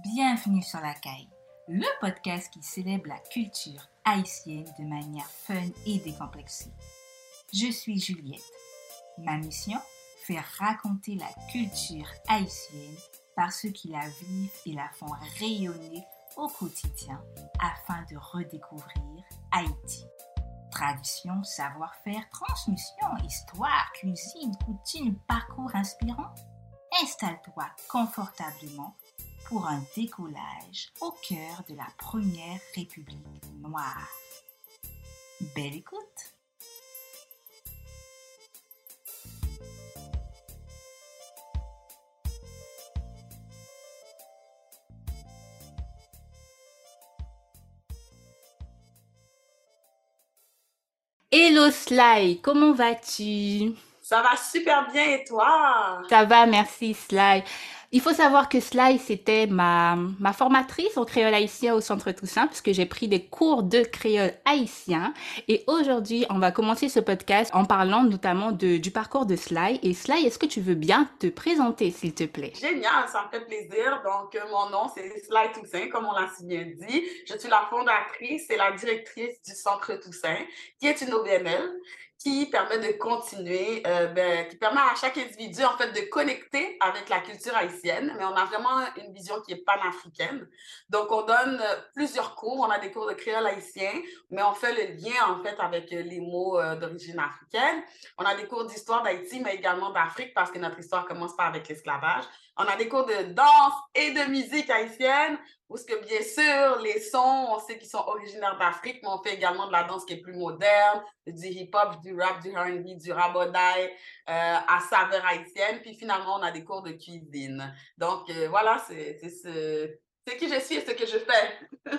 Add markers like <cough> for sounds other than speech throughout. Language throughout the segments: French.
Bienvenue sur la caille, le podcast qui célèbre la culture haïtienne de manière fun et décomplexée. Je suis Juliette. Ma mission Faire raconter la culture haïtienne par ceux qui la vivent et la font rayonner au quotidien afin de redécouvrir Haïti. Tradition, savoir-faire, transmission, histoire, cuisine, coutume, parcours inspirant. Installe-toi confortablement pour un décollage au cœur de la première République noire. Belle écoute! Hello Sly, comment vas-tu? Ça va super bien et toi? Ça va, merci Sly. Il faut savoir que Sly, c'était ma, ma formatrice en créole haïtien au Centre Toussaint, puisque j'ai pris des cours de créole haïtien. Et aujourd'hui, on va commencer ce podcast en parlant notamment du parcours de Sly. Et Sly, est-ce que tu veux bien te présenter, s'il te plaît? Génial, ça me fait plaisir. Donc, euh, mon nom, c'est Sly Toussaint, comme on l'a si bien dit. Je suis la fondatrice et la directrice du Centre Toussaint, qui est une OBNL qui permet de continuer, euh, ben, qui permet à chaque individu, en fait, de connecter avec la culture haïtienne, mais on a vraiment une vision qui est panafricaine. Donc, on donne euh, plusieurs cours. On a des cours de créole haïtien, mais on fait le lien, en fait, avec euh, les mots d'origine africaine. On a des cours d'histoire d'Haïti, mais également d'Afrique, parce que notre histoire commence pas avec l'esclavage. On a des cours de danse et de musique haïtienne, où que bien sûr, les sons, on sait qu'ils sont originaires d'Afrique, mais on fait également de la danse qui est plus moderne, du hip-hop, du rap, du R&B, du rabodaï, euh, à saveur haïtienne. Puis finalement, on a des cours de cuisine. Donc euh, voilà, c'est ce, c'est qui je suis et ce que je fais. <laughs>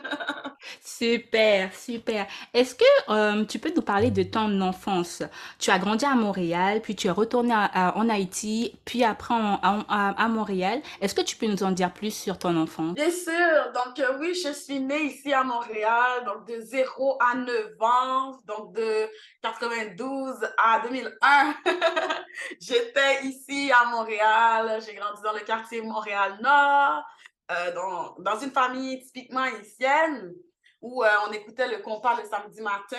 super, super. Est-ce que euh, tu peux nous parler de ton enfance? Tu as grandi à Montréal, puis tu es retourné en Haïti, puis après à, Montréal. Est-ce que tu peux nous en dire plus sur ton enfance? Bien sûr. Donc euh, oui, je suis née ici à Montréal, donc de 0 à 9 ans, donc de 92 à 2001. <laughs> J'étais ici à Montréal. J'ai grandi dans le quartier Montréal-Nord. Euh, dans, une famille typiquement haïtienne où euh, on écoutait le compas le samedi matin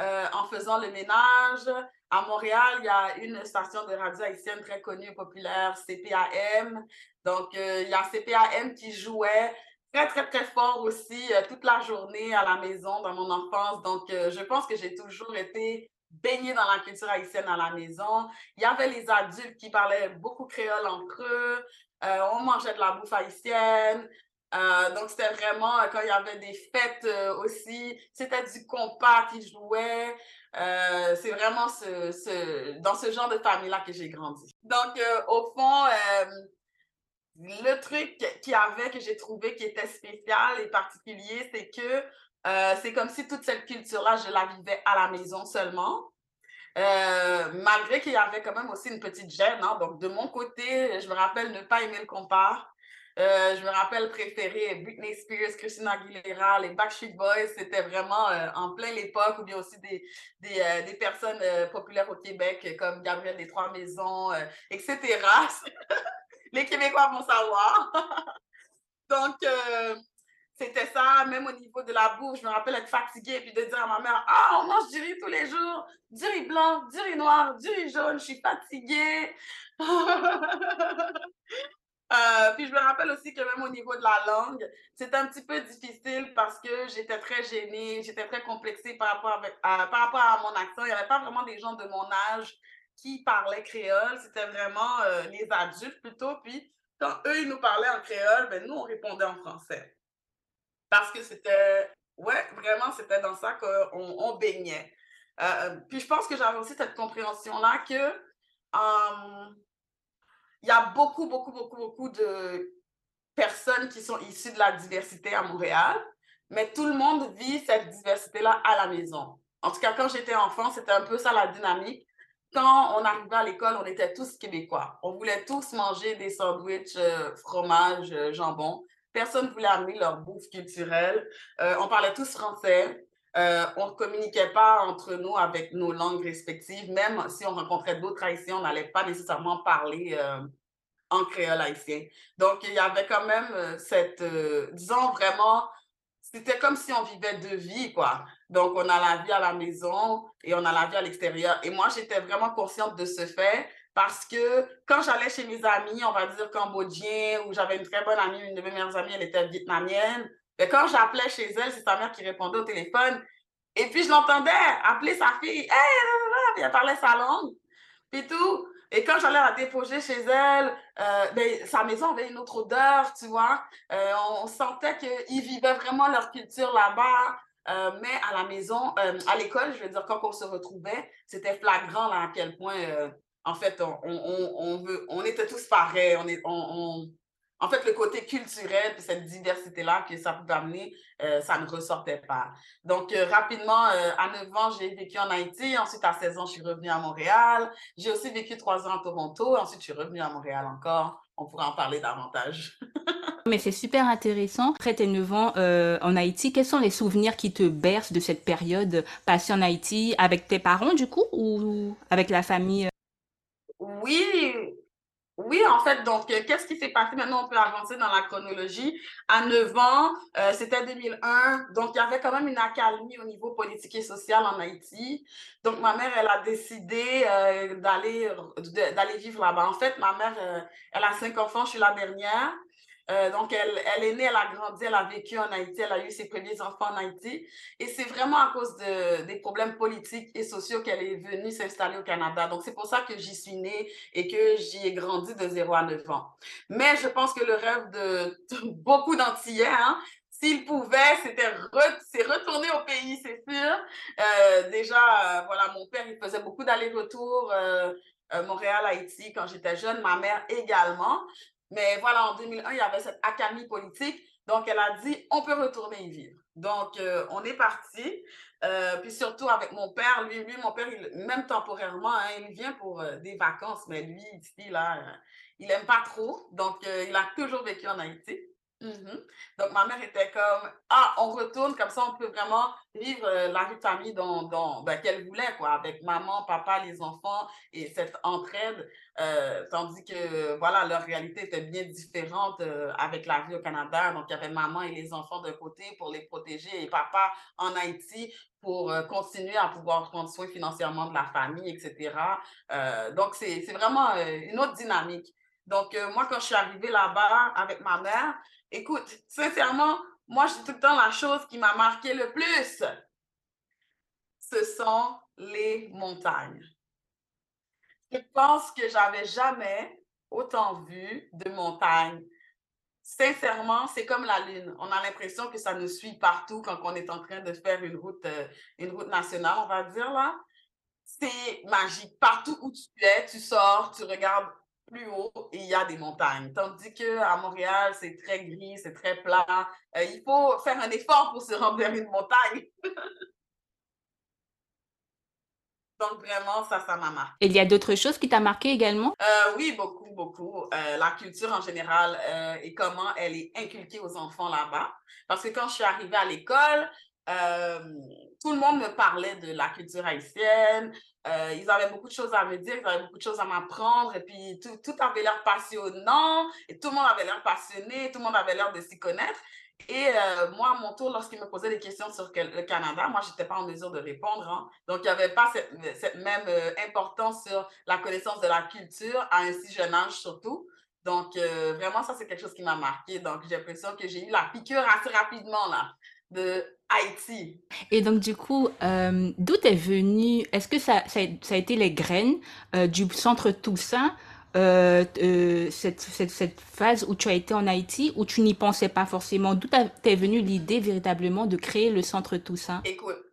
euh, en faisant le ménage. À Montréal, il y a une station de radio haïtienne très connue et populaire, CPAM. Donc, il y a CPAM qui jouait très, très, très fort aussi toute la journée à la maison dans mon enfance. Donc, je pense que j'ai toujours été baignée dans la culture haïtienne à la maison. Il y avait les adultes qui parlaient beaucoup créole entre eux. Euh, on mangeait de la bouffe haïtienne. Euh, donc, c'était vraiment, euh, quand il y avait des fêtes aussi, c'était du compas qui jouait. c'est vraiment ce, dans ce genre de famille-là que j'ai grandi. Donc, au fond, le truc qu'il y avait, que j'ai trouvé qui était spécial et particulier, c'est que c'est comme si toute cette culture-là, je la vivais à la maison seulement. Euh, malgré qu'il y avait quand même aussi une petite gêne. Hein. Donc, de mon côté, je me rappelle ne pas aimer le compas. Euh, je me rappelle préférer Britney Spears, Christina Aguilera, les Backstreet Boys. C'était vraiment euh, en plein l'époque, ou bien aussi des, des, des personnes populaires au Québec comme Gabriel des Trois Maisons, etc. <laughs> les Québécois vont savoir. <laughs> Donc, c'était ça, même au niveau de la bouffe, je me rappelle être fatiguée et puis de dire à ma mère Ah, on mange du riz tous les jours, du riz blanc, du riz noir, du riz jaune, je suis fatiguée. <laughs> Euh, puis je me rappelle aussi que même au niveau de la langue, c'était un petit peu difficile parce que j'étais très gênée, j'étais très complexée par rapport, avec, par rapport à mon accent. Il n'y avait pas vraiment des gens de mon âge qui parlaient créole, c'était vraiment euh, les adultes plutôt. Puis quand eux, ils nous parlaient en créole, ben, nous, on répondait en français parce que c'était, ouais, vraiment, c'était dans ça qu'on on baignait. Euh, puis je pense que j'avais aussi cette compréhension-là que hum, il y a beaucoup, beaucoup, beaucoup, beaucoup de personnes qui sont issues de la diversité à Montréal, mais tout le monde vit cette diversité-là à la maison. En tout cas, quand j'étais enfant, c'était un peu ça la dynamique. Quand on arrivait à l'école, on était tous québécois. On voulait tous manger des sandwichs, euh, fromage, euh, jambon. Personne ne voulait amener leur bouffe culturelle. Euh, on parlait tous français. Euh, on ne communiquait pas entre nous avec nos langues respectives. Même si on rencontrait d'autres haïtiens, on n'allait pas nécessairement parler euh, en créole haïtien. Donc, il y avait quand même cette, disons vraiment, c'était comme si on vivait deux vies, quoi. Donc, on a la vie à la maison et on a la vie à l'extérieur. Et moi, j'étais vraiment consciente de ce fait parce que quand j'allais chez mes amis, on va dire cambodgiens, ou j'avais une très bonne amie, une de mes meilleures amies, elle était vietnamienne, et quand j'appelais chez elle, c'est sa mère qui répondait au téléphone. Et puis, je l'entendais appeler sa fille. Hey, elle parlait sa langue. Puis tout. Et quand j'allais la déposer chez elle, euh, ben, sa maison avait une autre odeur, tu vois. Euh, on, sentait qu'ils vivaient vraiment leur culture là-bas. Euh, mais à la maison, à l'école, je veux dire, quand on se retrouvait, c'était flagrant là, à quel point, en fait, on, on, on, veut, on était tous pareils. On est, on, en fait, le côté culturel, cette diversité-là que ça peut amener, euh, ça ne ressortait pas. Donc, euh, rapidement, euh, à 9 ans, j'ai vécu en Haïti. Ensuite, à 16 ans, je suis revenue à Montréal. J'ai aussi vécu 3 ans à Toronto. Ensuite, je suis revenue à Montréal encore. On pourra en parler davantage. <laughs> Mais c'est super intéressant. Après tes 9 ans en Haïti, quels sont les souvenirs qui te bercent de cette période passée en Haïti avec tes parents, du coup, ou avec la famille? Oui, oui, en fait, donc, euh, qu'est-ce qui s'est passé? Maintenant, on peut avancer dans la chronologie. À 9 ans, euh, c'était 2001, donc il y avait quand même une accalmie au niveau politique et social en Haïti. Donc, ma mère, elle a décidé euh, d'aller vivre là-bas. En fait, ma mère, elle a cinq enfants, je suis la dernière. Euh, donc, elle, elle, est née, elle a grandi, elle a vécu en Haïti, elle a eu ses premiers enfants en Haïti. Et c'est vraiment à cause de, des problèmes politiques et sociaux qu'elle est venue s'installer au Canada. Donc, c'est pour ça que j'y suis née et que j'y ai grandi de 0 à 9 ans. Mais je pense que le rêve de beaucoup d'Antillais, hein, s'ils pouvaient, c'était re, retourner au pays, c'est sûr. Euh, déjà, euh, voilà, mon père, il faisait beaucoup d'allers-retours. Euh, Montréal-Haïti quand j'étais jeune, ma mère également. Mais voilà, en 2001, il y avait cette accalmie politique. Donc, elle a dit, on peut retourner y vivre. Donc, euh, on est parti. Euh, puis surtout avec mon père, lui, lui mon père, même temporairement, hein, il vient pour euh, des vacances, mais lui, ici, là, il n'aime pas trop. Donc, il a toujours vécu en Haïti. Mhm. Donc, ma mère était comme, ah, on retourne, comme ça, on peut vraiment vivre euh, la vie de famille dont, ben, qu'elle voulait, quoi, avec maman, papa, les enfants et cette entraide. Euh, tandis que, voilà, leur réalité était bien différente euh, avec la vie au Canada. Donc, il y avait maman et les enfants d'un côté pour les protéger et papa en Haïti pour continuer à pouvoir prendre soin financièrement de la famille, etc. donc, c'est vraiment une autre dynamique. Donc, moi, quand je suis arrivée là-bas avec ma mère, Écoute, sincèrement, moi, dis tout le temps la chose qui m'a marqué le plus. Ce sont les montagnes. Je pense que j'avais jamais autant vu de montagnes. Sincèrement, c'est comme la lune. On a l'impression que ça nous suit partout quand on est en train de faire une route, euh, une route nationale, on va dire là. C'est magique. Partout où tu es, tu sors, tu regardes plus haut il y a des montagnes. Tandis qu'à Montréal, c'est très gris, c'est très plat. Euh, il faut faire un effort pour se rendre vers une montagne. <laughs> Donc, vraiment, ça, ça m'a marqué. Et il y a d'autres choses qui t'ont marqué également? Euh, oui, beaucoup, beaucoup. Euh, la culture en général et comment elle est inculquée aux enfants là-bas. Parce que quand je suis arrivée à l'école, tout le monde me parlait de la culture haïtienne, euh, ils avaient beaucoup de choses à me dire, ils avaient beaucoup de choses à m'apprendre, et puis tout, avait l'air passionnant, et tout le monde avait l'air passionné, tout le monde avait l'air de s'y connaître. Et euh, moi, à mon tour, lorsqu'ils me posaient des questions sur le Canada, moi, je n'étais pas en mesure de répondre. Hein. Donc, il n'y avait pas cette, cette même euh, importance sur la connaissance de la culture à un si jeune âge surtout. Donc, vraiment, ça, c'est quelque chose qui m'a marqué. Donc, j'ai l'impression que j'ai eu la piqûre assez rapidement, là, de Haïti. Et donc, du coup, euh, d'où est venu, est-ce que ça, ça, a été les graines euh, du centre Toussaint, euh, cette, cette, cette, phase où tu as été en Haïti, où tu n'y pensais pas forcément? D'où t'es venue l'idée véritablement de créer le centre Toussaint? Écoute,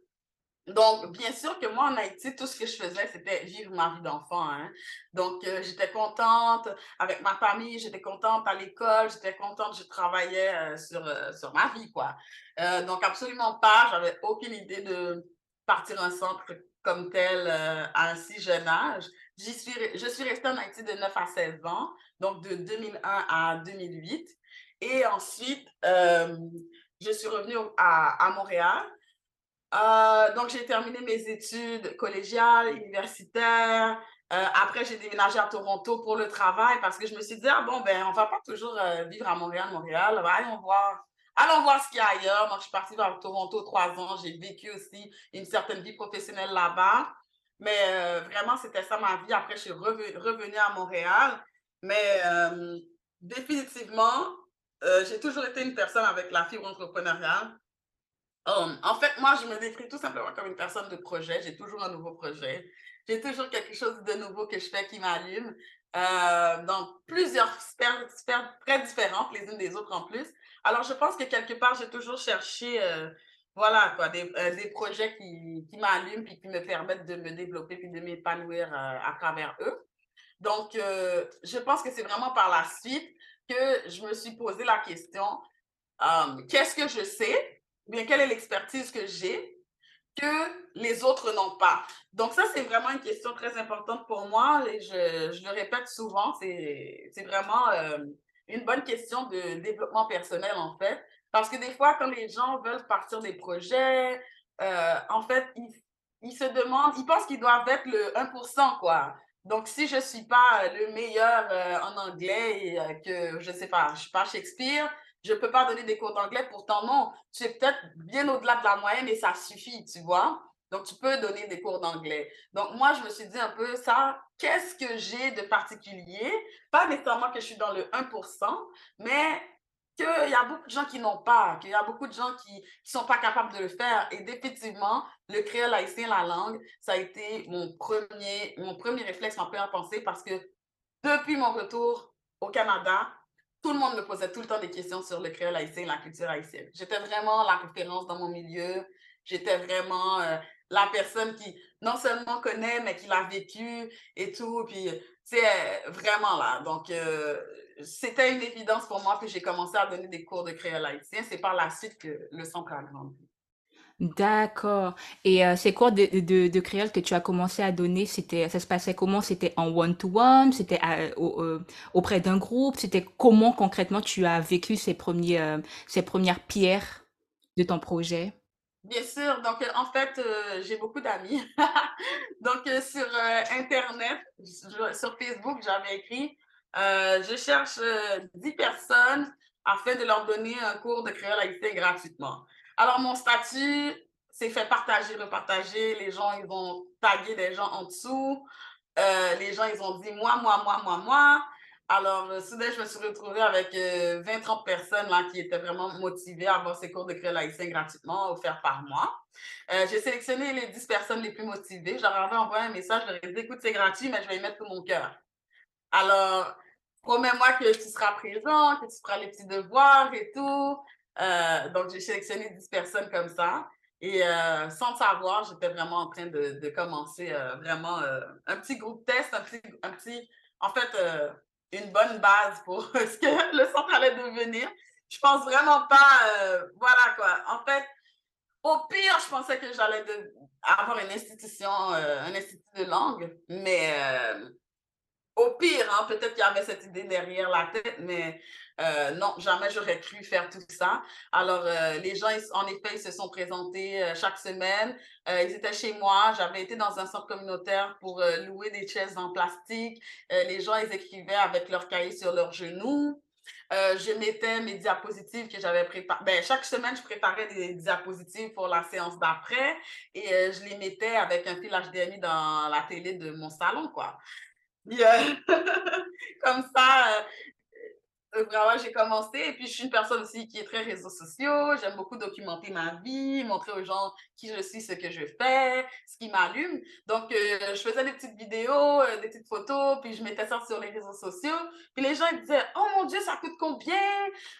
donc, bien sûr que moi, en Haïti, tout ce que je faisais, c'était vivre ma vie d'enfant. Hein. Donc, j'étais contente avec ma famille, j'étais contente à l'école, j'étais contente, je travaillais sur, sur ma vie, quoi. Euh, donc, absolument pas. J'avais aucune idée de partir un centre comme tel euh, à un si jeune âge. Suis, je suis restée en Haïti de 9 à 16 ans, donc de 2001 à 2008. Et ensuite, euh, je suis revenue à, à Montréal. Donc, j'ai terminé mes études collégiales, universitaires. Euh, après, j'ai déménagé à Toronto pour le travail parce que je me suis dit, ah bon, ben, on va pas toujours euh, vivre à Montréal, Montréal. Ben, allons voir. Allons voir ce qu'il y a ailleurs. Donc, je suis partie vers Toronto trois ans. J'ai vécu aussi une certaine vie professionnelle là-bas. Mais euh, vraiment, c'était ça ma vie. Après, je suis revenue à Montréal. Mais définitivement, j'ai toujours été une personne avec la fibre entrepreneuriale. Um, en fait, moi, je me décris tout simplement comme une personne de projet. J'ai toujours un nouveau projet. J'ai toujours quelque chose de nouveau que je fais qui m'allume euh, dans plusieurs sphères, très différentes, les unes des autres en plus. Alors, je pense que quelque part, j'ai toujours cherché, euh, voilà, des, euh, des projets qui, qui m'allument puis qui me permettent de me développer puis de m'épanouir à travers eux. Donc, je pense que c'est vraiment par la suite que je me suis posé la question, qu'est-ce que je sais? Bien, quelle est l'expertise que j'ai que les autres n'ont pas. Donc ça, c'est vraiment une question très importante pour moi et je, je le répète souvent, c'est vraiment euh, une bonne question de développement personnel en fait. Parce que des fois, quand les gens veulent partir des projets, euh, en fait, ils, ils, se demandent, ils pensent qu'ils doivent être le 1%, quoi. Donc, si je ne suis pas le meilleur euh, en anglais et que, je ne sais pas, je ne suis pas Shakespeare, je ne peux pas donner des cours d'anglais, pourtant non, tu es peut-être bien au-delà de la moyenne et ça suffit, tu vois. Donc, tu peux donner des cours d'anglais. Donc, moi, je me suis dit un peu ça, qu'est-ce que j'ai de particulier? Pas nécessairement que je suis dans le 1%, mais qu'il y a beaucoup de gens qui n'ont pas, qu'il y a beaucoup de gens qui ne sont pas capables de le faire. Et définitivement, le créole haïtien, la langue, ça a été mon premier, mon premier réflexe, ma première pensée, parce que depuis mon retour au Canada, tout le monde me posait tout le temps des questions sur le créole haïtien la culture haïtienne. J'étais vraiment la référence dans mon milieu. J'étais vraiment euh, la personne qui non seulement connaît, mais qui l'a vécu et tout. Puis, c'est vraiment là. Donc, euh, c'était une évidence pour moi que j'ai commencé à donner des cours de créole haïtien. C'est par la suite que le centre a grandi. D'accord. Et euh, ces cours de, de, créole que tu as commencé à donner, c'était, ça se passait comment? C'était en one-to-one? C'était euh, auprès d'un groupe? C'était comment concrètement tu as vécu ces premiers, euh, ces premières pierres de ton projet? Bien sûr. Donc, en fait, j'ai beaucoup d'amis. <laughs> Donc, sur Internet, sur Facebook, j'avais écrit, je cherche 10 personnes afin de leur donner un cours de créole haïtien gratuitement. Alors, mon statut s'est fait partager, repartager. Les gens, ils ont tagué des gens en dessous. Euh, les gens, ils ont dit moi, moi, moi, moi, moi. Alors, euh, soudain, je me suis retrouvée avec 20-30 euh, personnes là, qui étaient vraiment motivées à avoir ces cours de créole gratuitement offerts par moi. J'ai sélectionné les 10 personnes les plus motivées. Avais envoyé un message, je leur dit écoute, c'est gratuit, mais je vais y mettre tout mon cœur. Alors, promets-moi que tu seras présent, que tu feras les petits devoirs et tout. Euh, donc, j'ai sélectionné 10 personnes comme ça. Et euh, sans savoir, j'étais vraiment en train de, de commencer euh, vraiment un petit groupe test, un petit, un petit en fait, une bonne base pour <laughs> ce que le centre allait devenir. Je pense vraiment pas, voilà quoi. En fait, au pire, je pensais que j'allais avoir une institution, un institut de langue, mais au pire, hein, peut-être qu'il y avait cette idée derrière la tête, mais euh, non, jamais j'aurais cru faire tout ça. Alors, euh, les gens, en effet, ils se sont présentés euh, chaque semaine. ils étaient chez moi. J'avais été dans un centre communautaire pour louer des chaises en plastique. les gens, ils écrivaient avec leurs cahiers sur leurs genoux. je mettais mes diapositives que j'avais préparées. Ben, chaque semaine, je préparais des diapositives pour la séance d'après et je les mettais avec un fil HDMI dans la télé de mon salon, quoi. <laughs> comme ça, euh, vraiment, j'ai commencé. Et puis, je suis une personne aussi qui est très réseaux sociaux. J'aime beaucoup documenter ma vie, montrer aux gens qui je suis, ce que je fais, ce qui m'allume. Donc, euh, je faisais des petites vidéos, euh, des petites photos, puis je mettais ça sur les réseaux sociaux. Puis les gens ils disaient Oh mon Dieu, ça coûte combien?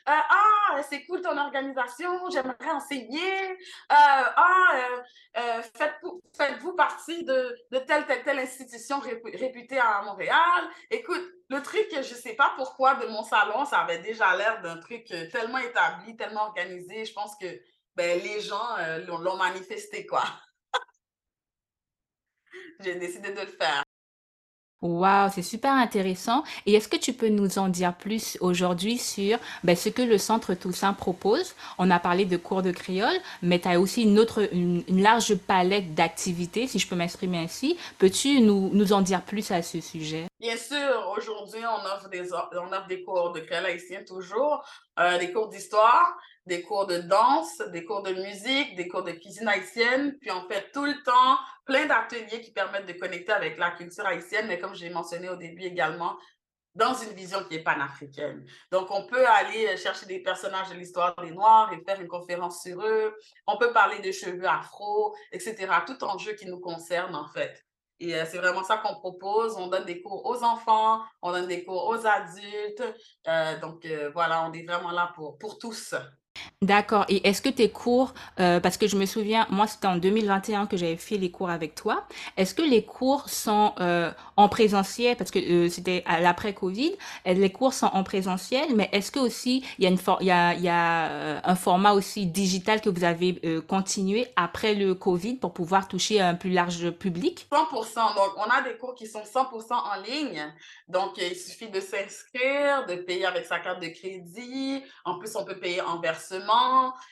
Ah, c'est cool ton organisation, j'aimerais enseigner. ah, faites-vous faites partie de, de telle, telle, telle institution réputée à Montréal. Écoute, le truc, je ne sais pas pourquoi, de mon salon, ça avait déjà l'air d'un truc euh, tellement établi, tellement organisé. Je pense que ben, les gens euh, l'ont manifesté, quoi. <laughs> J'ai décidé de le faire. Wow, c'est super intéressant. Et est-ce que tu peux nous en dire plus aujourd'hui sur ben, ce que le Centre Toussaint propose? On a parlé de cours de créole, mais tu as aussi une autre, une, large palette d'activités, si je peux m'exprimer ainsi. Peux-tu nous, nous en dire plus à ce sujet? Bien sûr, aujourd'hui, on offre des, cours de créole haïtien toujours, euh, des cours d'histoire, des cours de danse, des cours de musique, des cours de cuisine haïtienne. Puis on fait tout le temps plein d'ateliers qui permettent de connecter avec la culture haïtienne, mais comme j'ai mentionné au début également, dans une vision qui est panafricaine. Donc, on peut aller chercher des personnages de l'histoire des Noirs et faire une conférence sur eux. On peut parler de cheveux afro, etc. Tout enjeu qui nous concerne, en fait. Et euh, c'est vraiment ça qu'on propose. On donne des cours aux enfants, on donne des cours aux adultes. Euh, donc, euh, voilà, on est vraiment là pour, pour tous. D'accord. Et est-ce que tes cours, euh, parce que je me souviens, moi c'était en 2021 que j'avais fait les cours avec toi, est-ce que les cours sont euh, en présentiel, parce que euh, c'était à l'après-Covid, les cours sont en présentiel, mais est-ce que aussi il y a une un format aussi digital que vous avez continué après le Covid pour pouvoir toucher un plus large public? 100%. Donc, on a des cours qui sont 100% en ligne. Donc, il suffit de s'inscrire, de payer avec sa carte de crédit. En plus, on peut payer en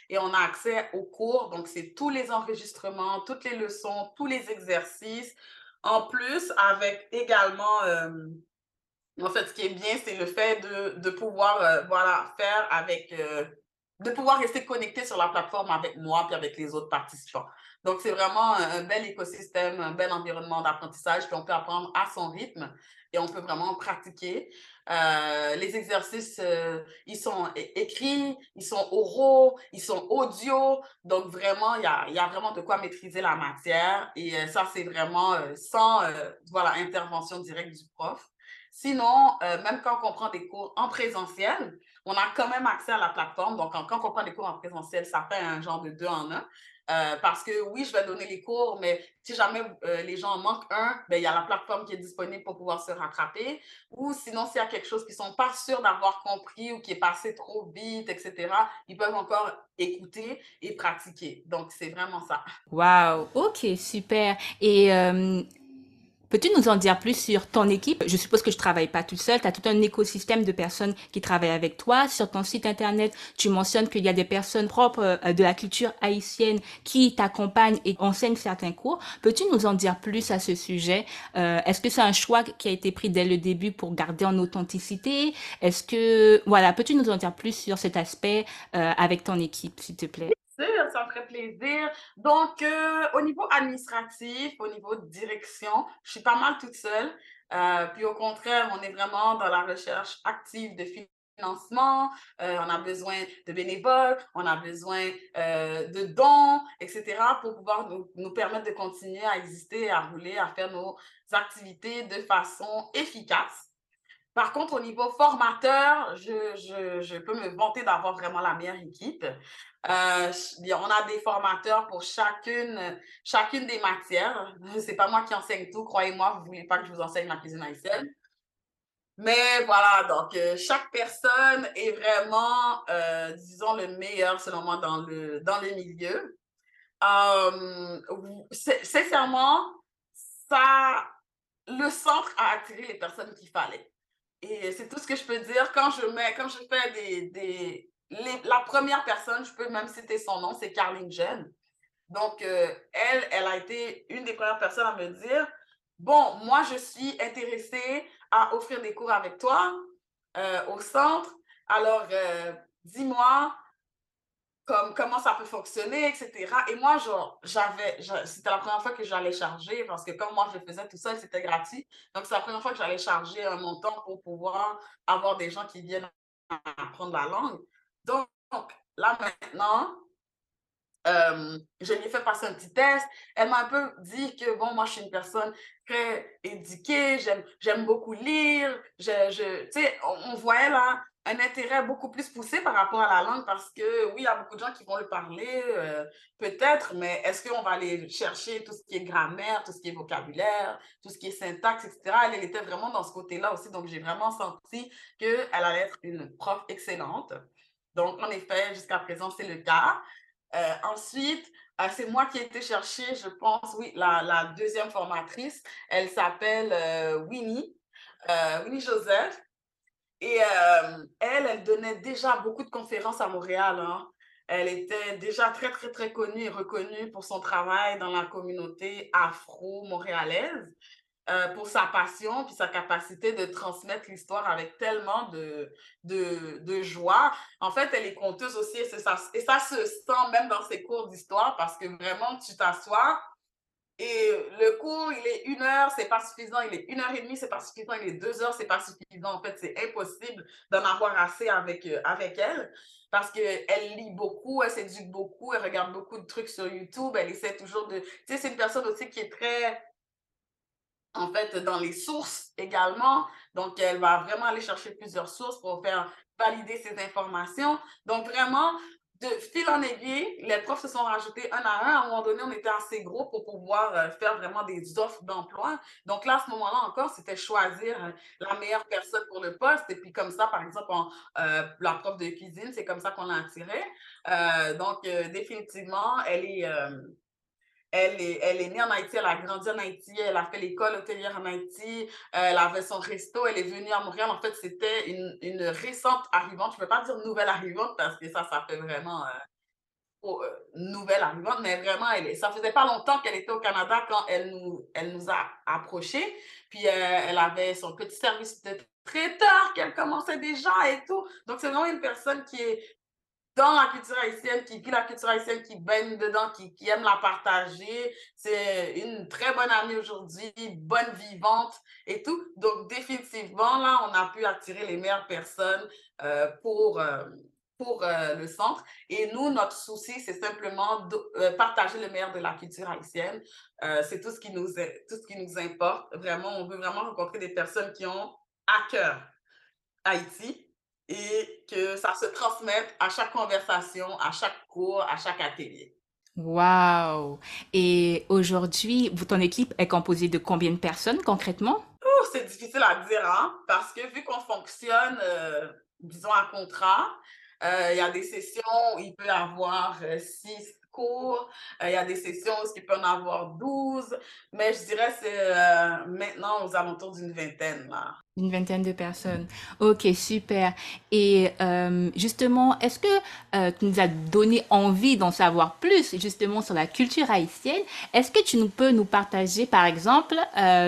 et on a accès aux cours. Donc, c'est tous les enregistrements, toutes les leçons, tous les exercices. En plus, avec également, euh, en fait, ce qui est bien, c'est le fait de, de pouvoir, euh, voilà, faire avec, euh, de pouvoir rester connecté sur la plateforme avec moi puis avec les autres participants. Donc, c'est vraiment un bel écosystème, un bel environnement d'apprentissage, puis on peut apprendre à son rythme et on peut vraiment pratiquer. Euh, les exercices, euh, ils sont écrits, ils sont oraux, ils sont audio. Donc, vraiment, il y a, vraiment de quoi maîtriser la matière. Et euh, ça, c'est vraiment sans voilà, intervention directe du prof. Sinon, même quand on prend des cours en présentiel, on a quand même accès à la plateforme. Donc, quand on prend des cours en présentiel, ça fait un genre de deux en un. Euh, parce que oui, je vais donner les cours, mais si jamais euh, les gens en manquent un, ben, il y a la plateforme qui est disponible pour pouvoir se rattraper. Ou sinon, s'il y a quelque chose qu'ils ne sont pas sûrs d'avoir compris ou qui est passé trop vite, etc., ils peuvent encore écouter et pratiquer. Donc, c'est vraiment ça. Wow, ok, super. Et euh, Peux-tu nous en dire plus sur ton équipe? Je suppose que je travaille pas tout seul. Tu as tout un écosystème de personnes qui travaillent avec toi. Sur ton site internet, tu mentionnes qu'il y a des personnes propres euh, de la culture haïtienne qui t'accompagnent et enseignent certains cours. Peux-tu nous en dire plus à ce sujet? Euh, est-ce que c'est un choix qui a été pris dès le début pour garder en authenticité? Est-ce que, voilà, peux-tu nous en dire plus sur cet aspect euh, avec ton équipe, s'il te plaît? Ça me ferait plaisir. Donc, euh, au niveau administratif, au niveau de direction, je suis pas mal toute seule. Euh, puis au contraire, on est vraiment dans la recherche active de financement. Euh, on a besoin de bénévoles, on a besoin de dons, etc., pour pouvoir nous permettre de continuer à exister, à rouler, à faire nos activités de façon efficace. Par contre, au niveau formateur, je, peux me vanter d'avoir vraiment la meilleure équipe. Euh, on a des formateurs pour chacune, chacune des matières. <laughs> C'est pas moi qui enseigne tout, croyez-moi, vous voulez pas que je vous enseigne la cuisine haïtienne. Mais voilà, donc euh, chaque personne est vraiment, euh, disons, le meilleur selon moi dans le, dans le milieu. Sincèrement, ça, le centre a attiré les personnes qu'il fallait. Et c'est tout ce que je peux dire. Quand je mets, quand je fais des, des la première personne, je peux même citer son nom, c'est Carline Jeune. Donc, euh, elle, elle a été une des premières personnes à me dire, bon, moi, je suis intéressée à offrir des cours avec toi euh, au centre. Alors, euh, dis-moi comme comment ça peut fonctionner, etc. Et moi, j'avais, j'a- c'était la première fois que j'allais charger parce que comme moi, je faisais tout seul, c'était gratuit. Donc, c'est la première fois que j'allais charger un montant pour pouvoir avoir des gens qui viennent apprendre la langue. Donc, là maintenant, euh, je lui ai fait passer un petit test. Elle m'a un peu dit que, bon, moi, je suis une personne très éduquée, j'aime beaucoup lire. Je, je, tu sais, on, on voyait là un intérêt beaucoup plus poussé par rapport à la langue parce que, oui, il y a beaucoup de gens qui vont le parler, euh, peut-être, mais est-ce qu'on va aller chercher tout ce qui est grammaire, tout ce qui est vocabulaire, tout ce qui est syntaxe, etc. Elle, était vraiment dans ce côté-là aussi, donc j'ai vraiment senti qu'elle allait être une prof excellente. Donc, en effet, jusqu'à présent, c'est le cas. Euh, ensuite, ah, c'est moi qui ai été chercher, je pense, oui, la, la deuxième formatrice. Elle s'appelle euh, Winnie, euh, Winnie Joseph. Et euh, elle, elle donnait déjà beaucoup de conférences à Montréal. Hein. Elle était déjà très, très, très connue et reconnue pour son travail dans la communauté afro-montréalaise. Euh, pour sa passion puis sa capacité de transmettre l'histoire avec tellement de, de, de, joie. En fait, elle est conteuse aussi et ça, et ça se sent même dans ses cours d'histoire parce que vraiment, tu t'assois et le cours, il est une heure, c'est pas suffisant. Il est une heure et demie, c'est pas suffisant. Il est deux heures, c'est pas suffisant. En fait, c'est impossible d'en avoir assez avec, euh, avec elle parce qu'elle lit beaucoup, elle s'éduque beaucoup, elle regarde beaucoup de trucs sur YouTube. Elle essaie toujours de. Tu sais, c'est une personne aussi qui est très en fait, dans les sources également. Donc, elle va vraiment aller chercher plusieurs sources pour faire valider ces informations. Donc, vraiment, de fil en aiguille, les profs se sont rajoutés un à un. À un moment donné, on était assez gros pour pouvoir euh, faire vraiment des offres d'emploi. Donc là, à ce moment-là encore, c'était choisir euh, la meilleure personne pour le poste. Et puis comme ça, par exemple, euh, la prof de cuisine, c'est comme ça qu'on l'a attirée. donc, définitivement, elle est elle est, elle est née en Haïti, elle a grandi en Haïti, elle a fait l'école hôtelière en Haïti, elle avait son resto, elle est venue à Montréal. En fait, c'était une, une, récente arrivante. Je ne peux pas dire nouvelle arrivante parce que ça, ça fait vraiment euh, oh, euh, nouvelle arrivante, mais vraiment, elle, ça faisait pas longtemps qu'elle était au Canada quand elle nous, elle nous a approchés. Puis euh, elle avait son petit service de traiteur qu'elle commençait déjà et tout. Donc, c'est vraiment une personne qui est dans la culture haïtienne, qui vit la culture haïtienne, qui baigne dedans, qui, aime la partager. C'est une très bonne amie aujourd'hui, bonne vivante et tout. Donc, définitivement, là, on a pu attirer les meilleures personnes euh, pour, euh, pour euh, le centre. Et nous, notre souci, c'est simplement de partager le meilleur de la culture haïtienne. c'est tout ce qui nous tout ce qui nous importe. Vraiment, on veut vraiment rencontrer des personnes qui ont à cœur Haïti et que ça se transmette à chaque conversation, à chaque cours, à chaque atelier. Wow! Et aujourd'hui, ton équipe est composée de combien de personnes concrètement? c'est difficile à dire, hein? parce que vu qu'on fonctionne, euh, disons, à contrat, il y a des sessions où il peut y avoir euh, six cours. Euh, il y a des sessions où il peut en avoir 12, mais je dirais c'est euh, maintenant aux alentours d'une vingtaine. Là. Une vingtaine de personnes. Ok, super. Et euh, justement, est-ce que tu nous as donné envie d'en savoir plus justement sur la culture haïtienne? Est-ce que tu nous peux nous partager, par exemple,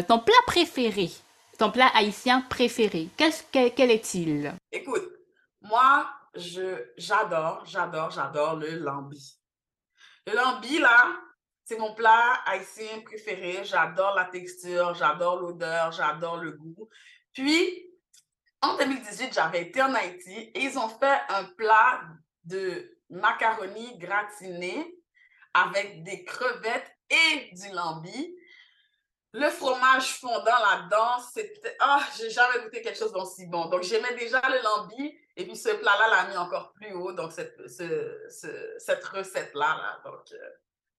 ton plat préféré, ton plat haïtien préféré? Quel, quel est-il? Écoute, moi, je j'adore, j'adore, j'adore le lambi. Le lambi, là, c'est mon plat haïtien préféré. J'adore la texture, j'adore l'odeur, j'adore le goût. Puis, en 2018, j'avais été en Haïti et ils ont fait un plat de macaroni gratiné avec des crevettes et du lambi. Le fromage fondant là-dedans, c'était... Ah, j'ai jamais goûté quelque chose d'aussi bon. Donc, j'aimais déjà le lambi. Et puis, ce plat-là l'a mis encore plus haut. Donc, cette, cette recette-là. Là, donc, euh,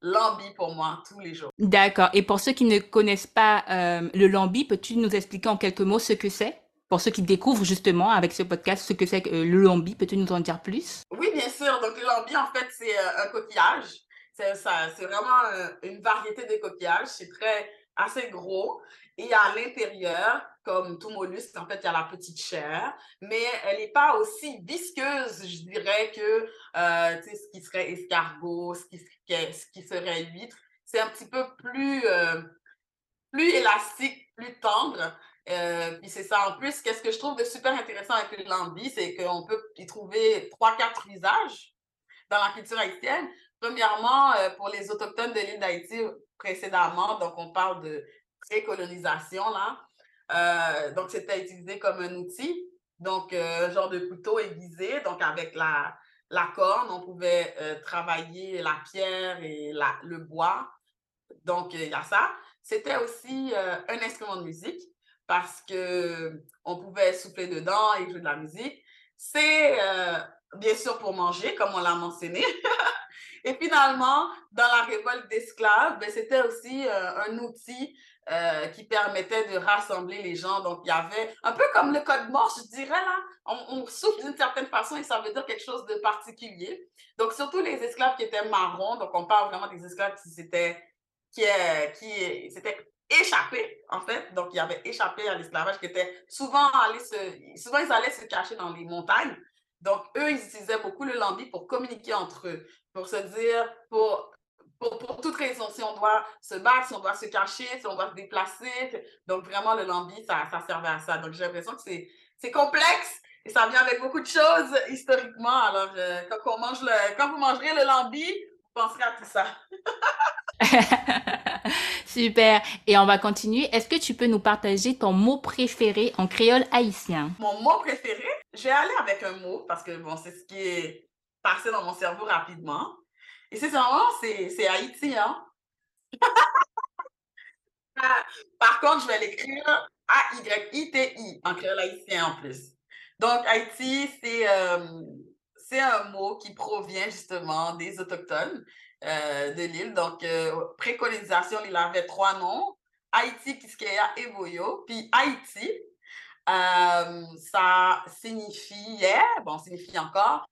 lambi pour moi, tous les jours. D'accord. Et pour ceux qui ne connaissent pas euh, le lambi, peux-tu nous expliquer en quelques mots ce que c'est? Pour ceux qui découvrent justement avec ce podcast ce que c'est euh, le lambi, peux-tu nous en dire plus? Oui, bien sûr. Donc, le lambi, en fait, c'est un coquillage. C'est vraiment une variété de coquillages. C'est très assez gros. Et à l'intérieur, comme tout mollusque, en fait, il y a la petite chair, mais elle n'est pas aussi visqueuse, je dirais, que euh, ce qui serait escargot, ce qui, ce qui serait huître. C'est un petit peu plus, euh, plus élastique, plus tendre. Euh, puis c'est ça. En plus, qu'est-ce que je trouve de super intéressant avec le lambi, c'est qu'on peut y trouver trois, quatre visages dans la culture haïtienne. Premièrement, pour les autochtones de l'île d'Haïti, précédemment. Donc, on parle de pré-colonisation, là. Euh, donc, c'était utilisé comme un outil. Donc, euh, genre de couteau aiguisé. Donc, avec la, la corne, on pouvait euh, travailler la pierre et la, le bois. Donc, il y a ça. C'était aussi un instrument de musique parce que on pouvait souffler dedans et jouer de la musique. C'est bien sûr pour manger, comme on l'a mentionné. <laughs> Et finalement, dans la révolte d'esclaves, ben, c'était aussi euh, un outil euh, qui permettait de rassembler les gens. Donc, il y avait un peu comme le code mort, je dirais, là. On, on souffle d'une certaine façon et ça veut dire quelque chose de particulier. Donc, surtout les esclaves qui étaient marrons. Donc, on parle vraiment des esclaves qui s'étaient qui, qui s'étaient échappés, en fait. Donc, il y avait échappé à l'esclavage qui étaient souvent allés se... Souvent, ils allaient se cacher dans les montagnes. Donc, eux, ils utilisaient beaucoup le lambi pour communiquer entre eux, pour se dire, pour pour, pour toute raison, si on doit se battre, si on doit se cacher, si on doit se déplacer. Donc, vraiment, le lambi, ça, servait à ça. Donc, j'ai l'impression que c'est complexe et ça vient avec beaucoup de choses historiquement. Alors, euh, quand, on mange le, quand vous mangerez le lambi, vous penserez à tout ça. <laughs> Super. Et on va continuer. Est-ce que tu peux nous partager ton mot préféré en créole haïtien? Mon mot préféré? Je vais aller avec un mot parce que, bon, c'est ce qui est passé dans mon cerveau rapidement. Et c'est vraiment, c'est Haïti, hein? <laughs> Par contre, je vais l'écrire A-Y-I-T-I en créole haïtien en plus. Donc, Haïti, c'est euh, c'est un mot qui provient justement des Autochtones euh, de l'île. Donc, euh, précolonisation, il avait trois noms. Haïti, Kiskeya et Boyo. Puis Haïti, ça signifiait, bon, signifie encore,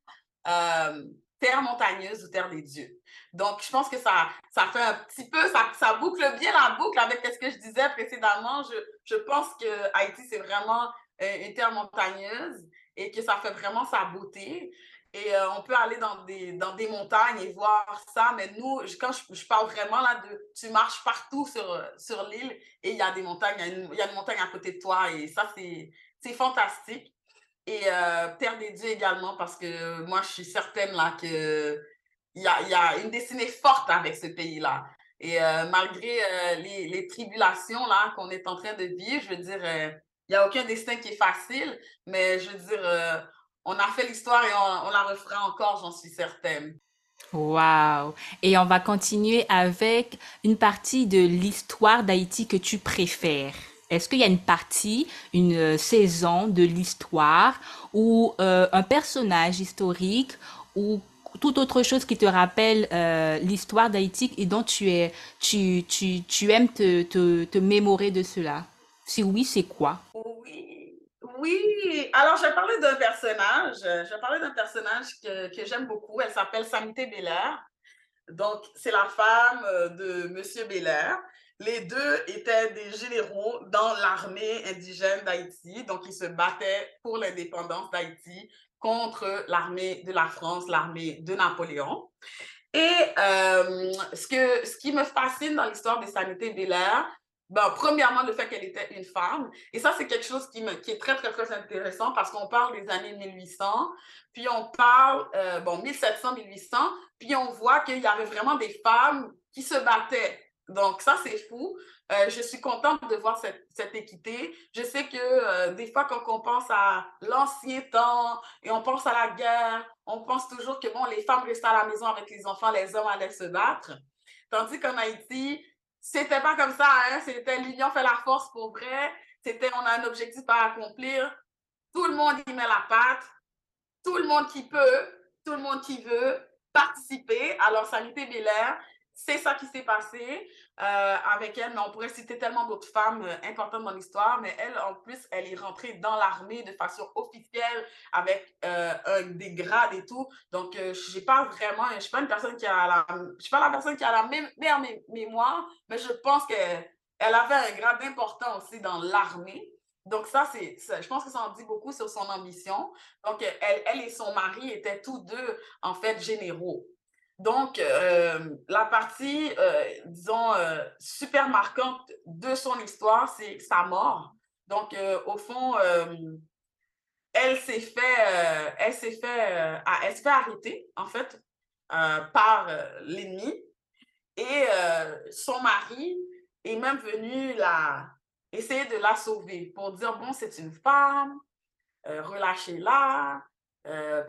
terre montagneuse ou terre des dieux. Donc, je pense que ça, ça fait un petit peu, ça, ça boucle bien la boucle avec ce que je disais précédemment. Je, je pense que Haïti, c'est vraiment euh, une terre montagneuse et que ça fait vraiment sa beauté. Et euh, on peut aller dans des, dans des montagnes et voir ça, mais nous, quand je, parle vraiment là de, tu marches partout sur, sur l'île et il y a des montagnes, il y a, une, il montagne à côté de toi et ça, c'est fantastique et euh, Terre des dieux également, parce que moi, je suis certaine là qu'il y a, y a une destinée forte avec ce pays-là. Et euh, malgré euh, les, les, tribulations là qu'on est en train de vivre, je veux dire, il n'y a aucun destin qui est facile, mais je veux dire, on a fait l'histoire et on, la refera encore, j'en suis certaine. Wow! Et on va continuer avec une partie de l'histoire d'Haïti que tu préfères. Est-ce qu'il y a une partie, une euh, saison de l'histoire ou euh, un personnage historique ou toute autre chose qui te rappelle euh, l'histoire d'Haïti et dont tu aimes te, te, te, mémorer de cela? Si oui, c'est quoi? Oui, oui. Alors, je parler d'un personnage. Je vais parler d'un personnage que, que j'aime beaucoup. Elle s'appelle Samité Belair. Donc, c'est la femme de Monsieur Belair. Les deux étaient des généraux dans l'armée indigène d'Haïti, donc ils se battaient pour l'indépendance d'Haïti contre l'armée de la France, l'armée de Napoléon. Et euh, ce, que, ce qui me fascine dans l'histoire de Sanité Belair, ben, premièrement, le fait qu'elle était une femme. Et ça, c'est quelque chose qui, me, qui est très, très, très intéressant parce qu'on parle des années 1800, puis on parle, euh, bon, 1700, 1800, puis on voit qu'il y avait vraiment des femmes qui se battaient donc, ça, c'est fou. Euh, je suis contente de voir cette, cette équité. Je sais que euh, des fois, quand on pense à l'ancien temps et on pense à la guerre, on pense toujours que, bon, les femmes restaient à la maison avec les enfants, les hommes allaient se battre. Tandis qu'en Haïti, c'était pas comme ça, hein? C'était l'union fait la force pour vrai. C'était, on a un objectif à accomplir. Tout le monde y met la patte. Tout le monde qui peut, tout le monde qui veut participer. Alors, Sanité Belair, c'est ça qui s'est passé euh, avec elle, mais on pourrait citer tellement d'autres femmes euh, importantes dans l'histoire, mais elle, en plus, elle est rentrée dans l'armée de façon officielle avec euh, des grades et tout. Donc, je pas vraiment, je suis pas une personne qui a la, je suis pas la personne qui a la meilleure mémoire, mais je pense qu'elle avait un grade important aussi dans l'armée. Donc, ça, c'est, je pense que ça en dit beaucoup sur son ambition. Donc, elle, elle et son mari étaient tous deux, en fait, généraux. Donc, euh, la partie, euh, disons, euh, super marquante de son histoire, c'est sa mort. Donc, au fond, elle s'est fait, elle s'est fait, elle fait arrêter, en fait, par l'ennemi. Et son mari est même venu la, essayer de la sauver pour dire, bon, c'est une femme, relâchez-la,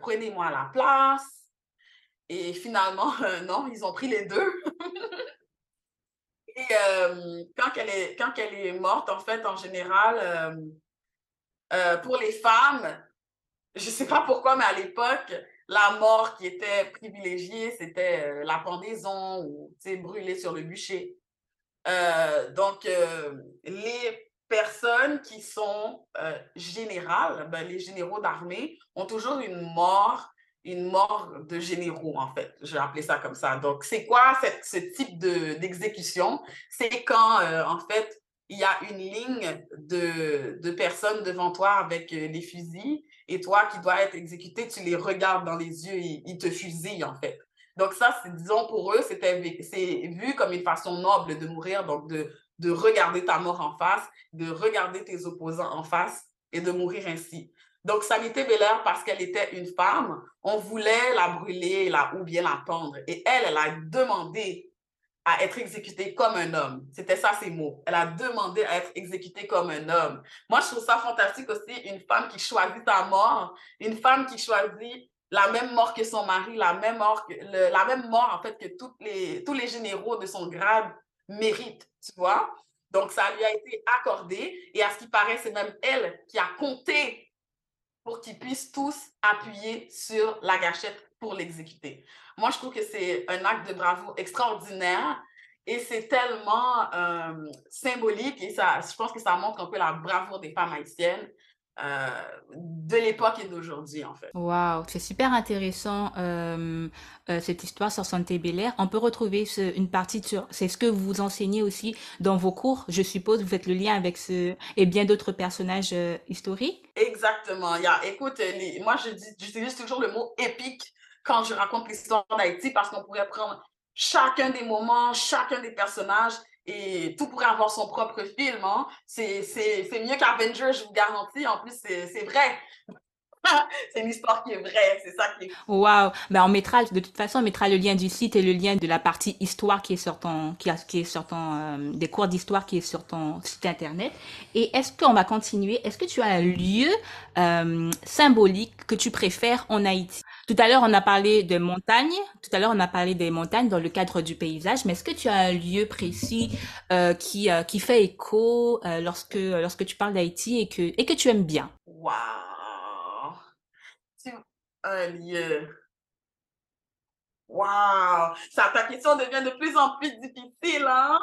prenez-moi la place. Et finalement, <laughs> non, ils ont pris les deux. <laughs> Et euh, quand, elle est, quand elle est morte, en fait, en général, euh, euh, pour les femmes, je ne sais pas pourquoi, mais à l'époque, la mort qui était privilégiée, c'était la pendaison ou brûler sur le bûcher. donc, les personnes qui sont générales, ben, les généraux d'armée, ont toujours une mort une mort de généraux, en fait. Je vais appeler ça comme ça. Donc, c'est quoi ce type d'exécution? c'est quand, euh, en fait, il y a une ligne de, de personnes devant toi avec euh, les fusils et toi qui dois être exécuté, tu les regardes dans les yeux et ils te fusillent, en fait. Donc, ça, disons, pour eux, c'est vu comme une façon noble de mourir, donc de, de regarder ta mort en face, de regarder tes opposants en face et de mourir ainsi. Donc, Sanité Belair, parce qu'elle était une femme, on voulait la brûler la, ou bien la pendre. Et elle, elle a demandé à être exécutée comme un homme. C'était ça ses mots. Elle a demandé à être exécutée comme un homme. Moi, je trouve ça fantastique aussi, une femme qui choisit sa mort, une femme qui choisit la même mort que son mari, la même mort, que, la même mort en fait que les, tous les généraux de son grade méritent, tu vois. Donc, ça lui a été accordé et à ce qui paraît, c'est même elle qui a compté pour qu'ils puissent tous appuyer sur la gâchette pour l'exécuter. Moi, je trouve que c'est un acte de bravoure extraordinaire et c'est tellement euh, symbolique et ça, je pense que ça montre un peu la bravoure des femmes haïtiennes euh, de l'époque et d'aujourd'hui, en fait. Waouh, c'est super intéressant euh, euh, cette histoire sur Santé Belair. On peut retrouver ce, une partie sur. C'est ce que vous enseignez aussi dans vos cours, je suppose. Vous faites le lien avec ce et bien d'autres personnages historiques. Exactement. Il y a, écoute, moi je dis, j'utilise toujours le mot épique quand je raconte l'histoire d'Haïti parce qu'on pourrait prendre chacun des moments, chacun des personnages et tout pourrait avoir son propre film. Hein. C'est mieux qu'Avengers, je vous garantis. En plus, c'est vrai. <laughs> c'est une histoire qui est vraie, c'est ça qui est. Waouh! Ben on mettra, de toute façon, on mettra le lien du site et le lien de la partie histoire qui est sur ton, qui, qui est sur ton, euh, des cours d'histoire qui est sur ton site internet. Et est-ce qu'on va continuer? Est-ce que tu as un lieu euh, symbolique que tu préfères en Haïti? Tout à l'heure, on a parlé de montagnes. Tout à l'heure, on a parlé des montagnes dans le cadre du paysage. Mais est-ce que tu as un lieu précis euh, qui, euh, qui fait écho euh, lorsque, lorsque tu parles d'Haïti et que, et que tu aimes bien? Waouh! Un lieu. Waouh! Ta question devient de plus en plus difficile, hein?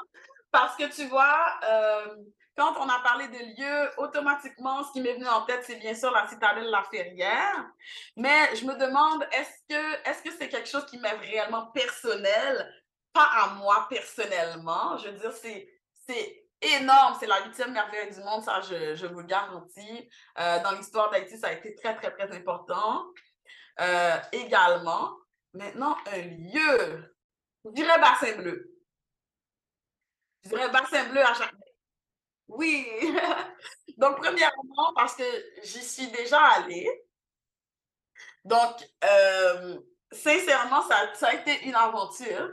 Parce que tu vois, quand on a parlé de lieux, automatiquement, ce qui m'est venu en tête, c'est bien sûr la citadelle La Ferrière. Mais je me demande, est-ce que est-ce que c'est quelque chose qui m'est réellement personnel, pas à moi personnellement? Je veux dire, c'est énorme, c'est la huitième merveille du monde, ça je, je vous le garantis. Euh, dans l'histoire d'Haïti, ça a été très, très, très important. Euh, également, maintenant, un lieu, je dirais Bassin Bleu. Je dirais Bassin Bleu à chaque oui. <laughs> Donc, premièrement, parce que j'y suis déjà allée. Donc, euh, sincèrement, ça, a été une aventure.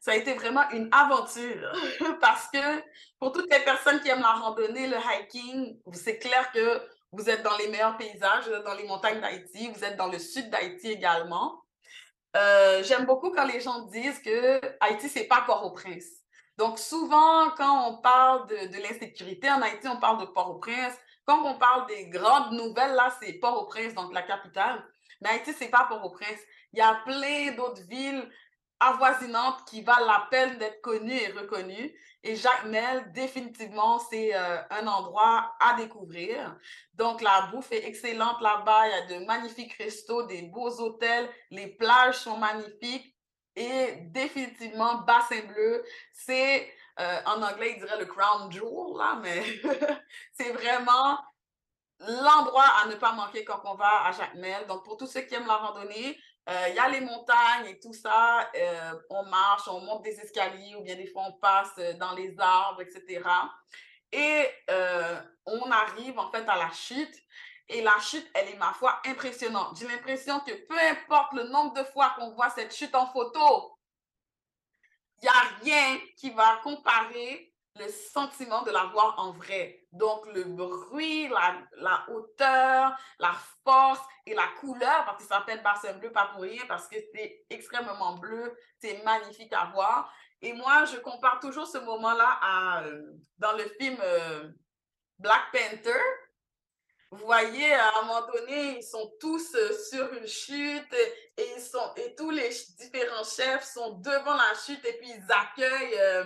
Ça a été vraiment une aventure <laughs> parce que pour toutes les personnes qui aiment la randonnée, le hiking, c'est clair que vous êtes dans les meilleurs paysages, vous êtes dans les montagnes d'Haïti, vous êtes dans le sud d'Haïti également. Euh, j'aime beaucoup quand les gens disent que Haïti, c'est pas Port-au-Prince. Donc, souvent, quand on parle de, l'insécurité en Haïti, on parle de Port-au-Prince. Quand on parle des grandes nouvelles, là, c'est Port-au-Prince, donc la capitale. Mais Haïti, c'est pas Port-au-Prince. Il y a plein d'autres villes avoisinantes qui valent la peine d'être connues et reconnues. Et Jacmel, définitivement, c'est euh, un endroit à découvrir. Donc, la bouffe est excellente là-bas. Il y a de magnifiques restos, des beaux hôtels. Les plages sont magnifiques. Et définitivement, Bassin Bleu, c'est, euh, en anglais, il dirait le crown jewel, là, mais <laughs> c'est vraiment l'endroit à ne pas manquer quand on va à Jacmel. Donc, pour tous ceux qui aiment la randonnée, euh, il y a les montagnes et tout ça. Euh, on marche, on monte des escaliers ou bien des fois on passe dans les arbres, etc. Et on arrive en fait à la chute. Et la chute, elle est, ma foi, impressionnante. J'ai l'impression que peu importe le nombre de fois qu'on voit cette chute en photo, il n'y a rien qui va comparer le sentiment de la voir en vrai. Donc, le bruit, la, hauteur, la force et la couleur, parce ça s'appelle bassin bleu, pas pour rien, parce que c'est extrêmement bleu, c'est magnifique à voir. Et moi, je compare toujours ce moment-là à, euh, dans le film euh, Black Panther, vous voyez, à un moment donné, ils sont tous euh, sur une chute et, ils sont, et tous les différents chefs sont devant la chute et puis ils accueillent, euh,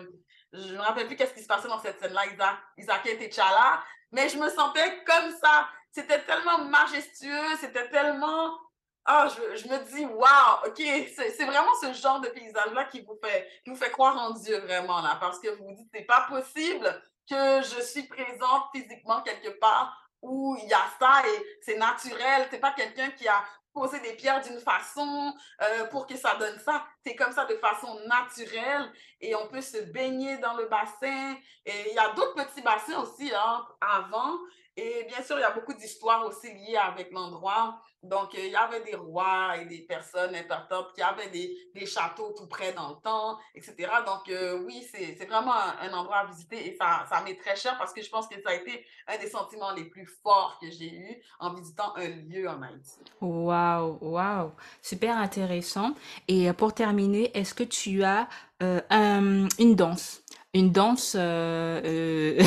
je ne me rappelle plus qu'est-ce qui se passait dans cette scène-là, Isaac et T'Challa, mais je me sentais comme ça. C'était tellement majestueux, c'était tellement ah, je, je, me dis, waouh, OK, c'est vraiment ce genre de paysage-là qui vous fait, fait croire en Dieu vraiment, là, parce que vous vous dites, c'est pas possible que je suis présente physiquement quelque part où il y a ça et c'est naturel. C'est pas quelqu'un qui a posé des pierres d'une façon euh, pour que ça donne ça. C'est comme ça de façon naturelle et on peut se baigner dans le bassin. Et il y a d'autres petits bassins aussi hein, avant. Et bien sûr, il y a beaucoup d'histoires aussi liées avec l'endroit. Donc, euh, il y avait des rois et des personnes importantes qui avaient des, des châteaux tout près dans le temps, etc. Donc, euh, oui, c'est vraiment un, endroit à visiter et ça, ça m'est très cher parce que je pense que ça a été un des sentiments les plus forts que j'ai eu en visitant un lieu en Haïti. Waouh, waouh, super intéressant. Et euh, pour terminer, est-ce que tu as une danse? Une danse euh,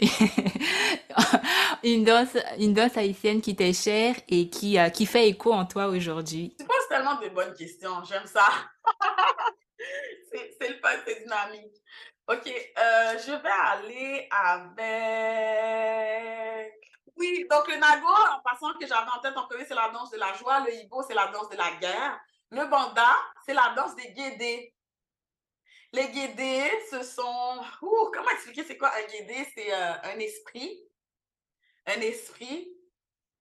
<laughs> une danse une danse haïtienne qui t'est chère et qui qui fait écho en toi aujourd'hui. Tu poses tellement de bonnes questions j'aime ça. <laughs> C'est le fun c'est dynamique. Ok euh, je vais aller avec oui donc le nago en passant que j'avais en tête en premier c'est la danse de la joie le hibo c'est la danse de la guerre. Le banda c'est la danse des guédés. Les guédés, ce sont... comment expliquer c'est quoi un guédé? C'est euh, un esprit, un esprit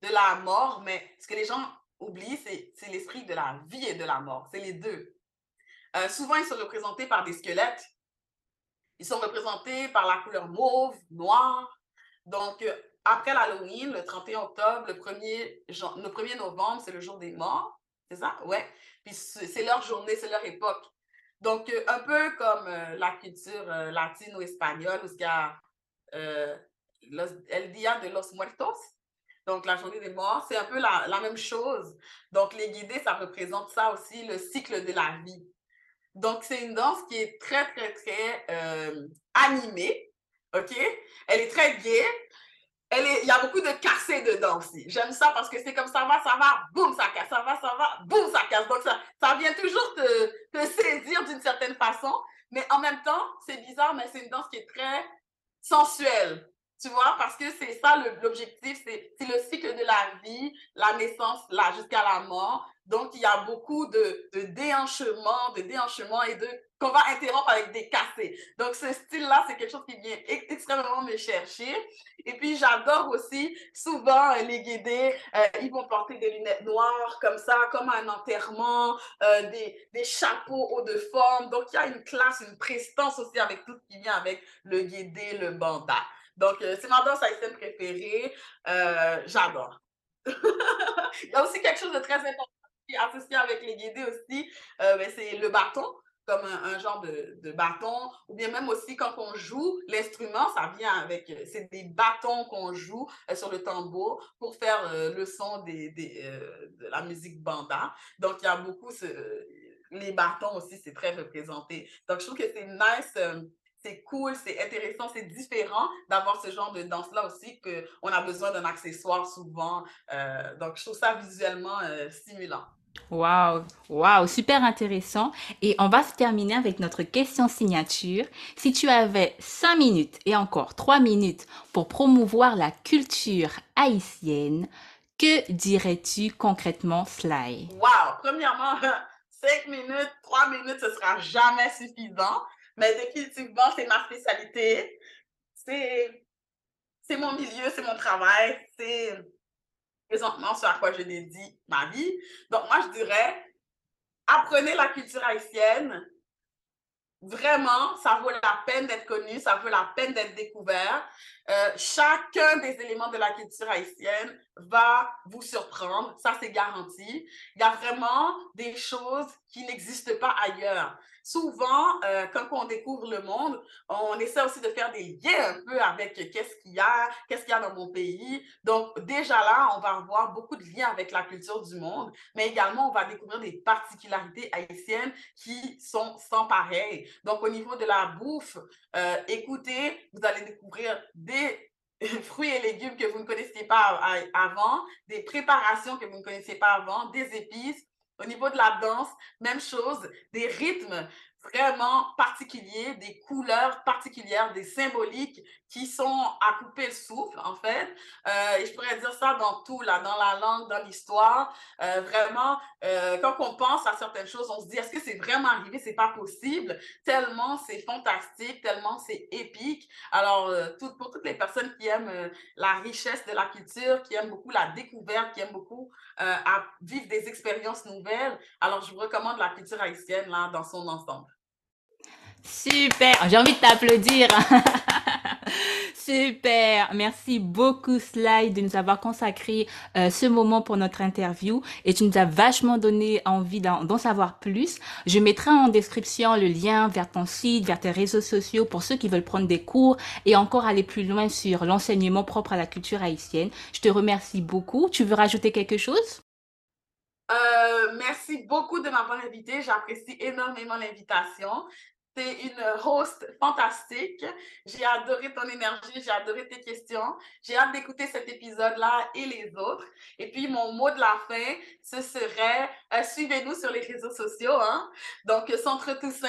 de la mort, mais ce que les gens oublient, c'est l'esprit de la vie et de la mort. C'est les deux. Euh, souvent, ils sont représentés par des squelettes. Ils sont représentés par la couleur mauve, noire. Donc, euh, après l'Halloween, le 31 octobre, le 1er, le 1er novembre, c'est le jour des morts. C'est ça? Ouais. Puis c'est leur journée, c'est leur époque. Donc, euh, un peu comme la culture latine ou espagnole, où il y a El Dia de los Muertos, donc la journée des morts, c'est un peu la, la, même chose. Donc, les guidés, ça représente ça aussi, le cycle de la vie. Donc, c'est une danse qui est très, très, très animée, OK? Elle est très gaie, il y a beaucoup de cassés dedans aussi. J'aime ça parce que c'est comme ça va, ça va, boum, ça casse, ça va, ça va, boum, ça casse. Donc, ça, ça vient toujours te saisir d'une certaine façon. Mais en même temps, c'est bizarre, mais c'est une danse qui est très sensuelle. Tu vois, parce que c'est ça l'objectif, c'est le cycle de la vie, la naissance, là, jusqu'à la mort. Donc, il y a beaucoup de, de déhanchement, de déhanchement et de qu'on va interrompre avec des cassés. Donc, ce style-là, c'est quelque chose qui vient extrêmement me chercher. Et puis, j'adore aussi, souvent, euh, les guidés, euh, ils vont porter des lunettes noires comme ça, comme un enterrement, euh, des, des, chapeaux hauts de forme. Donc, il y a une classe, une prestance aussi avec tout ce qui vient avec le guidé, le banda. Donc, c'est ma danse haïtienne préférée. j'adore. <laughs> il y a aussi quelque chose de très important qui est associé avec les guidés aussi, ben, c'est le bâton comme un, genre de, bâton, ou bien même aussi quand on joue, l'instrument, ça vient avec, euh, c'est des bâtons qu'on joue euh, sur le tambour pour faire euh, le son de la musique banda. Donc, il y a beaucoup, les bâtons aussi, c'est très représenté. Donc, je trouve que c'est nice c'est cool, c'est intéressant, c'est différent d'avoir ce genre de danse-là aussi, qu'on a besoin d'un accessoire souvent. donc, je trouve ça visuellement stimulant. Waouh, waouh, super intéressant. Et on va se terminer avec notre question signature. Si tu avais 5 minutes et encore 3 minutes pour promouvoir la culture haïtienne, que dirais-tu concrètement, Sly? Waouh, premièrement, <laughs> 5 minutes, 3 minutes, ce sera jamais suffisant. Mais définitivement, c'est ma spécialité. C'est, c'est mon milieu, c'est mon travail, c'est présentement ce à quoi je dédie ma vie. Donc, moi, je dirais, apprenez la culture haïtienne. Vraiment, ça vaut la peine d'être connu, ça vaut la peine d'être découvert. Euh, chacun des éléments de la culture haïtienne va vous surprendre, ça c'est garanti. Il y a vraiment des choses qui n'existent pas ailleurs souvent, euh, quand on découvre le monde, on essaie aussi de faire des liens un peu avec qu'est-ce qu'il y a, qu'est-ce qu'il y a dans mon pays. Donc, déjà là, on va avoir beaucoup de liens avec la culture du monde, mais également, on va découvrir des particularités haïtiennes qui sont sans pareil. Donc, au niveau de la bouffe, euh, écoutez, vous allez découvrir des <laughs> fruits et légumes que vous ne connaissiez pas avant, des préparations que vous ne connaissiez pas avant, des épices, au niveau de la danse, même chose, des rythmes. Vraiment particuliers, des couleurs particulières, des symboliques qui sont à couper le souffle, en fait. Euh, et je pourrais dire ça dans tout, là, dans la langue, dans l'histoire. Euh, vraiment, euh, quand on pense à certaines choses, on se dit, est-ce que c'est vraiment arrivé? C'est pas possible. Tellement c'est fantastique, tellement c'est épique. Alors, tout, pour toutes les personnes qui aiment la richesse de la culture, qui aiment beaucoup la découverte, qui aiment beaucoup à vivre des expériences nouvelles, alors je vous recommande la culture haïtienne, là, dans son ensemble. Super, j'ai envie de t'applaudir. <laughs> Super, merci beaucoup Sly de nous avoir consacré euh, ce moment pour notre interview et tu nous as vachement donné envie d'en savoir plus. Je mettrai en description le lien vers ton site, vers tes réseaux sociaux pour ceux qui veulent prendre des cours et encore aller plus loin sur l'enseignement propre à la culture haïtienne. Je te remercie beaucoup. Tu veux rajouter quelque chose? Euh, merci beaucoup de m'avoir invité. J'apprécie énormément l'invitation une host fantastique. J'ai adoré ton énergie, j'ai adoré tes questions. J'ai hâte d'écouter cet épisode-là et les autres. Et puis, mon mot de la fin, ce serait euh, suivez-nous sur les réseaux sociaux. Hein? Donc, Centre Toussaint,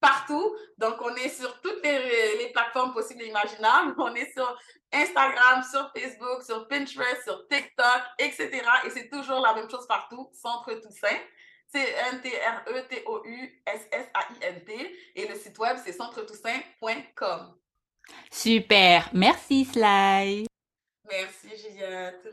partout. Donc, on est sur toutes les, les, plateformes possibles et imaginables. On est sur Instagram, sur Facebook, sur Pinterest, sur TikTok, etc. Et c'est toujours la même chose partout, Centre Toussaint. C-N-T-R-E-T-O-U-S-S-A-I-N-T. Et le site web, c'est centretoussaint.com. Super. Merci, Sly. Merci, Juliette.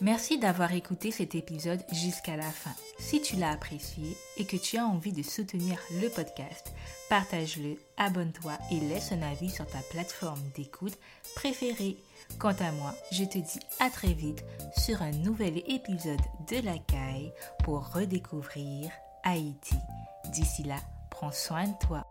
Merci d'avoir écouté cet épisode jusqu'à la fin. Si tu l'as apprécié et que tu as envie de soutenir le podcast, partage-le, abonne-toi et laisse un avis sur ta plateforme d'écoute préférée. Quant à moi, je te dis à très vite sur un nouvel épisode de La Caille pour redécouvrir Haïti. D'ici là, prends soin de toi.